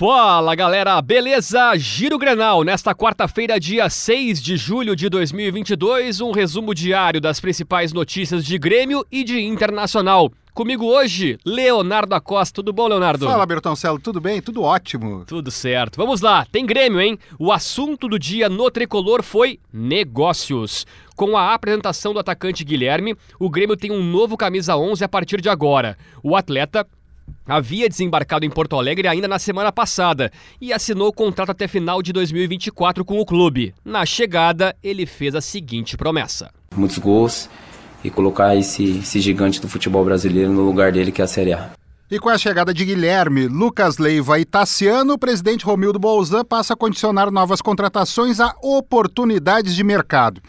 Fala galera, beleza? Giro Grenal, nesta quarta-feira, dia 6 de julho de 2022, um resumo diário das principais notícias de Grêmio e de Internacional. Comigo hoje, Leonardo Acosta. Tudo bom, Leonardo? Fala, Bertoncelo, tudo bem? Tudo ótimo. Tudo certo. Vamos lá, tem Grêmio, hein? O assunto do dia no tricolor foi negócios. Com a apresentação do atacante Guilherme, o Grêmio tem um novo camisa 11 a partir de agora. O atleta havia desembarcado em Porto Alegre ainda na semana passada e assinou o contrato até final de 2024 com o clube. Na chegada, ele fez a seguinte promessa: muitos gols e colocar esse, esse gigante do futebol brasileiro no lugar dele, que é a Série A. E com a chegada de Guilherme, Lucas Leiva e Tassiano, o presidente Romildo Bolzan passa a condicionar novas contratações a oportunidades de mercado.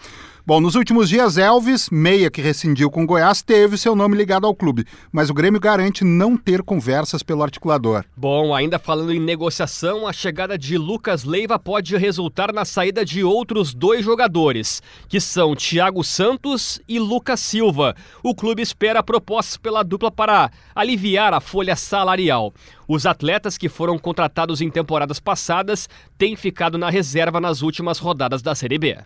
Bom, nos últimos dias, Elvis, meia que rescindiu com Goiás, teve seu nome ligado ao clube, mas o Grêmio garante não ter conversas pelo articulador. Bom, ainda falando em negociação, a chegada de Lucas Leiva pode resultar na saída de outros dois jogadores, que são Thiago Santos e Lucas Silva. O clube espera propostas pela dupla para aliviar a folha salarial. Os atletas que foram contratados em temporadas passadas têm ficado na reserva nas últimas rodadas da Série B.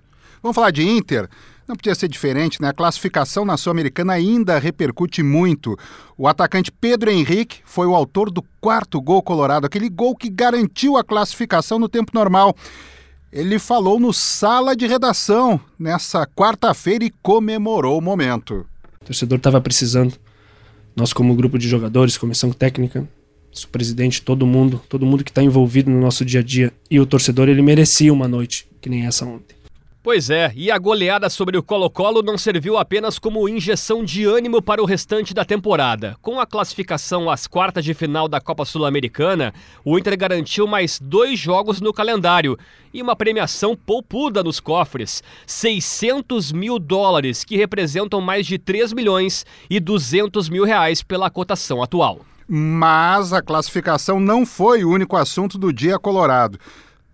Vamos falar de Inter? Não podia ser diferente, né? A classificação na Sul-Americana ainda repercute muito. O atacante Pedro Henrique foi o autor do quarto gol colorado, aquele gol que garantiu a classificação no tempo normal. Ele falou no sala de redação nessa quarta-feira e comemorou o momento. O torcedor estava precisando. Nós, como grupo de jogadores, comissão técnica, o presidente, todo mundo, todo mundo que está envolvido no nosso dia a dia e o torcedor, ele merecia uma noite que nem essa ontem. Pois é, e a goleada sobre o Colo-Colo não serviu apenas como injeção de ânimo para o restante da temporada. Com a classificação às quartas de final da Copa Sul-Americana, o Inter garantiu mais dois jogos no calendário e uma premiação poupuda nos cofres: 600 mil dólares, que representam mais de 3 milhões e 200 mil reais pela cotação atual. Mas a classificação não foi o único assunto do dia colorado.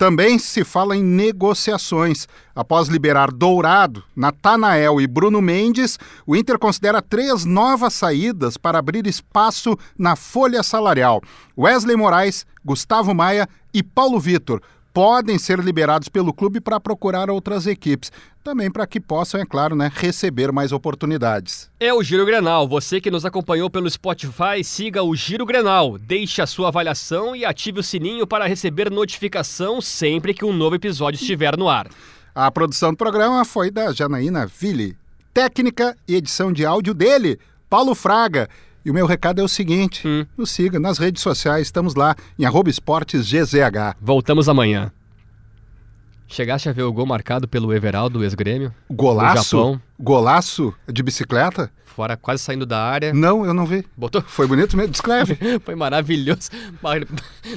Também se fala em negociações. Após liberar Dourado, Natanael e Bruno Mendes, o Inter considera três novas saídas para abrir espaço na folha salarial. Wesley Moraes, Gustavo Maia e Paulo Vitor podem ser liberados pelo clube para procurar outras equipes. Também para que possam, é claro, né, receber mais oportunidades. É o Giro Grenal. Você que nos acompanhou pelo Spotify, siga o Giro Grenal. Deixe a sua avaliação e ative o sininho para receber notificação sempre que um novo episódio estiver no ar. A produção do programa foi da Janaína Ville. Técnica e edição de áudio dele, Paulo Fraga. E o meu recado é o seguinte: hum. nos siga nas redes sociais, estamos lá em esportesgzh. Voltamos amanhã. Chegaste a ver o gol marcado pelo Everaldo, ex-grêmio? Golaço? Golaço de bicicleta? Fora, quase saindo da área. Não, eu não vi. Botou? Foi bonito mesmo? Descreve. Foi maravilhoso.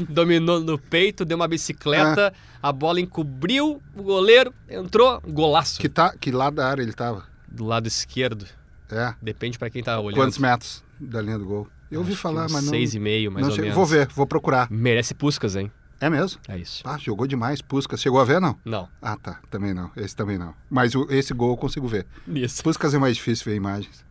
Dominou no peito, deu uma bicicleta, a bola encobriu o goleiro, entrou, golaço. Que, tá, que lado da área ele tava? Do lado esquerdo. É. Depende para quem tá olhando. Quantos metros da linha do gol? Eu ouvi falar, mas não. Seis e meio, mais ou menos. Vou ver, vou procurar. Merece Puscas, hein? É mesmo? É isso. Ah, jogou demais, Puskas. Chegou a ver, não? Não. Ah, tá. Também não. Esse também não. Mas o, esse gol eu consigo ver. Isso. Puskas é mais difícil ver imagens.